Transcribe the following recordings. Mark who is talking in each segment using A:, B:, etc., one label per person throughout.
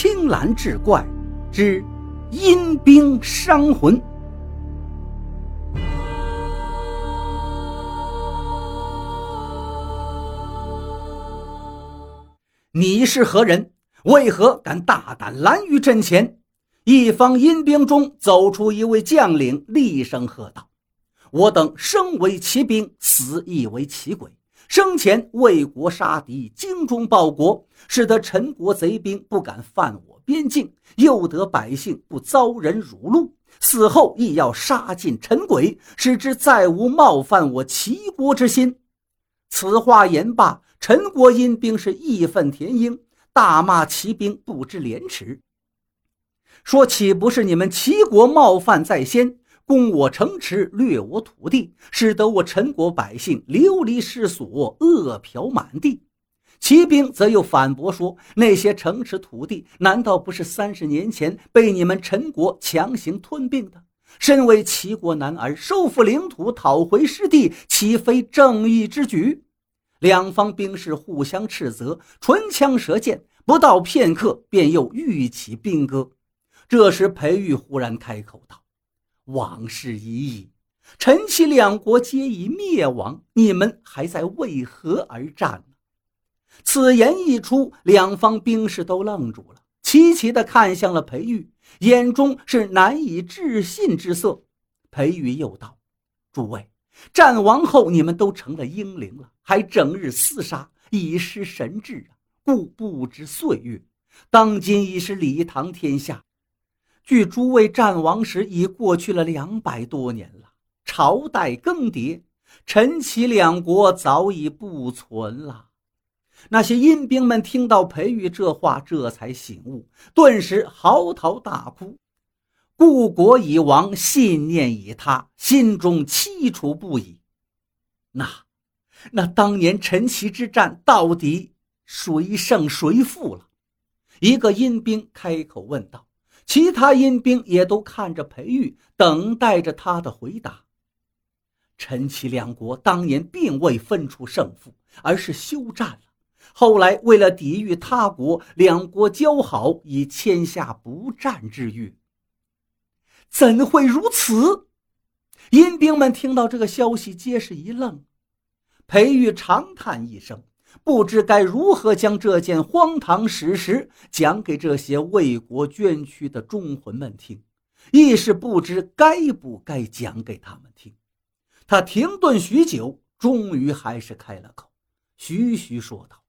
A: 青蓝志怪之阴兵伤魂。你是何人？为何敢大胆拦于阵前？一方阴兵中走出一位将领，厉声喝道：“我等生为骑兵，死亦为骑鬼。生前为国杀敌，精忠报国，使得陈国贼兵不敢犯我边境，又得百姓不遭人辱戮。死后亦要杀尽陈鬼，使之再无冒犯我齐国之心。”此话言罢，陈国阴兵是义愤填膺，大骂齐兵不知廉耻。说：“岂不是你们齐国冒犯在先，攻我城池，掠我土地，使得我陈国百姓流离失所，饿殍满地？”骑兵则又反驳说：“那些城池土地，难道不是三十年前被你们陈国强行吞并的？身为齐国男儿，收复领土，讨回失地，岂非正义之举？”两方兵士互相斥责，唇枪舌剑，不到片刻，便又欲起兵戈。这时，裴玉忽然开口道：“往事已矣，陈齐两国皆已灭亡，你们还在为何而战呢？”此言一出，两方兵士都愣住了，齐齐地看向了裴玉，眼中是难以置信之色。裴玉又道：“诸位，战亡后，你们都成了英灵了，还整日厮杀，已失神智啊！故不知岁月，当今已是礼堂天下。”距诸位战亡时已过去了两百多年了，朝代更迭，陈齐两国早已不存了。那些阴兵们听到裴玉这话，这才醒悟，顿时嚎啕大哭。故国已亡，信念已塌，心中凄楚不已。那，那当年陈齐之战，到底谁胜谁负了？一个阴兵开口问道。其他阴兵也都看着裴玉，等待着他的回答。陈齐两国当年并未分出胜负，而是休战了。后来为了抵御他国，两国交好，以签下不战之约。怎会如此？阴兵们听到这个消息，皆是一愣。裴玉长叹一声。不知该如何将这件荒唐史实讲给这些为国捐躯的忠魂们听，亦是不知该不该讲给他们听。他停顿许久，终于还是开了口，徐徐说道：“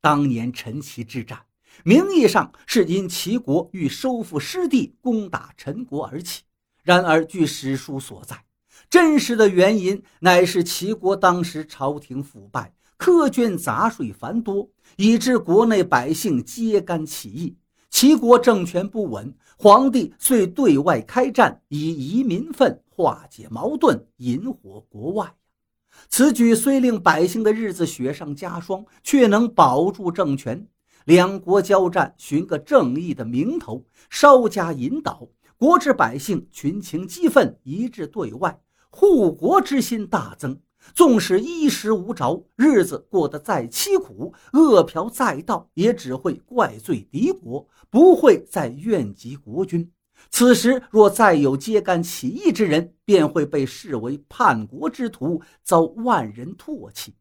A: 当年陈齐之战，名义上是因齐国欲收复失地，攻打陈国而起；然而据史书所在，真实的原因乃是齐国当时朝廷腐败。”苛捐杂税繁多，以致国内百姓揭竿起义，齐国政权不稳。皇帝遂对外开战，以移民愤化解矛盾，引火国外。此举虽令百姓的日子雪上加霜，却能保住政权。两国交战，寻个正义的名头，稍加引导，国之百姓群情激愤，一致对外，护国之心大增。纵使衣食无着，日子过得再凄苦，饿殍再道，也只会怪罪敌国，不会再怨及国君。此时若再有揭竿起义之人，便会被视为叛国之徒，遭万人唾弃。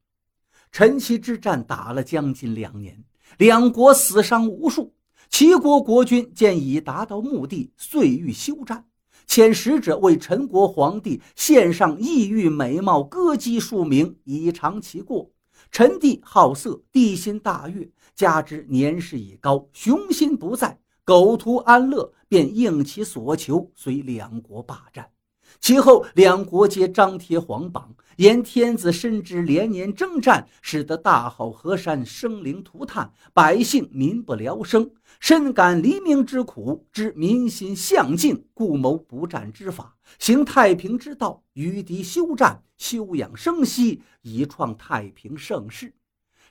A: 陈齐之战打了将近两年，两国死伤无数。齐国国君见已达到目的，遂欲休战。遣使者为陈国皇帝献上异域美貌歌姬数名，以偿其过。陈帝好色，帝心大悦，加之年事已高，雄心不在，苟图安乐，便应其所求，随两国罢战。其后，两国皆张贴皇榜，言天子深知连年征战，使得大好河山生灵涂炭，百姓民不聊生，深感黎民之苦，知民心向静，故谋不战之法，行太平之道，与敌休战，休养生息，以创太平盛世。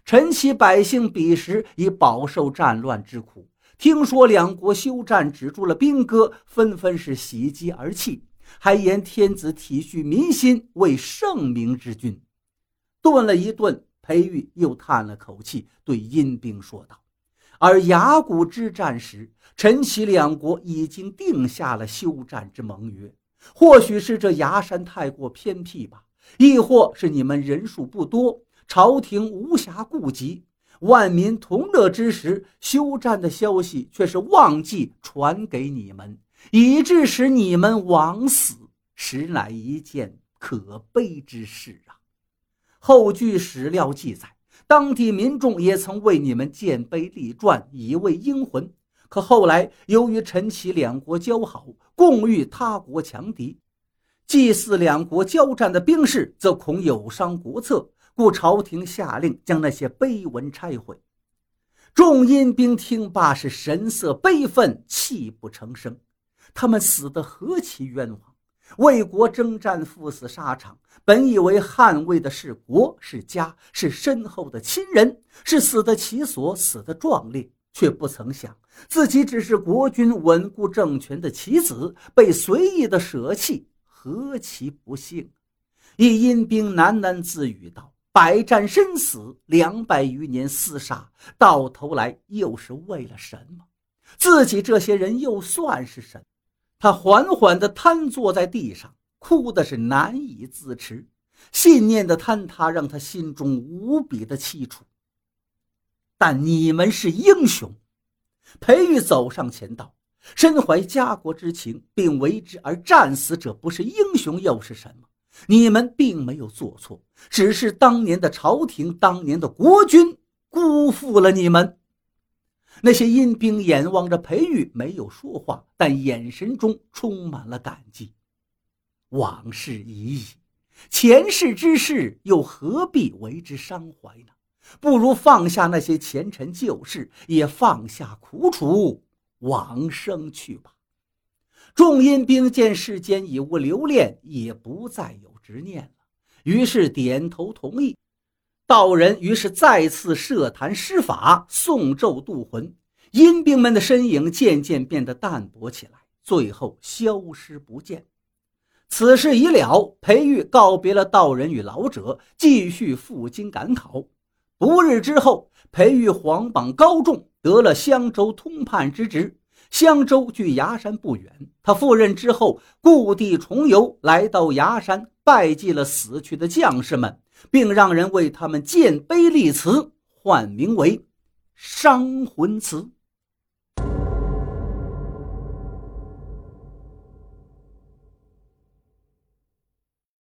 A: 陈齐百姓彼时已饱受战乱之苦，听说两国休战，止住了兵戈，纷纷是喜极而泣。还言天子体恤民心，为圣明之君。顿了一顿，裴玉又叹了口气，对阴兵说道：“而崖谷之战时，陈齐两国已经定下了休战之盟约。或许是这崖山太过偏僻吧，亦或是你们人数不多，朝廷无暇顾及，万民同乐之时，休战的消息却是忘记传给你们，以致使你们枉死，实乃一件可悲之事啊！后据史料记载。当地民众也曾为你们建碑立传，以慰英魂。可后来由于陈齐两国交好，共御他国强敌，祭祀两国交战的兵士，则恐有伤国策，故朝廷下令将那些碑文拆毁。众阴兵听罢是神色悲愤，泣不成声。他们死得何其冤枉！为国征战，赴死沙场，本以为捍卫的是国是家，是身后的亲人，是死得其所，死得壮烈，却不曾想自己只是国君稳固政权的棋子，被随意的舍弃，何其不幸！一阴兵喃喃自语道：“百战身死，两百余年厮杀，到头来又是为了什么？自己这些人又算是什么？”他缓缓地瘫坐在地上，哭的是难以自持。信念的坍塌让他心中无比的凄楚。但你们是英雄，裴玉走上前道：“身怀家国之情，并为之而战死者，不是英雄又是什么？你们并没有做错，只是当年的朝廷、当年的国君辜负了你们。”那些阴兵眼望着裴玉，没有说话，但眼神中充满了感激。往事已矣，前世之事又何必为之伤怀呢？不如放下那些前尘旧事，也放下苦楚，往生去吧。众阴兵见世间已无留恋，也不再有执念了，于是点头同意。道人于是再次设坛施法，诵咒渡魂。阴兵们的身影渐渐变得淡薄起来，最后消失不见。此事已了，裴玉告别了道人与老者，继续赴京赶考。不日之后，裴玉皇榜高中，得了襄州通判之职。襄州距崖山不远，他赴任之后，故地重游，来到崖山，拜祭了死去的将士们。并让人为他们建碑立祠，唤名为“伤魂祠”。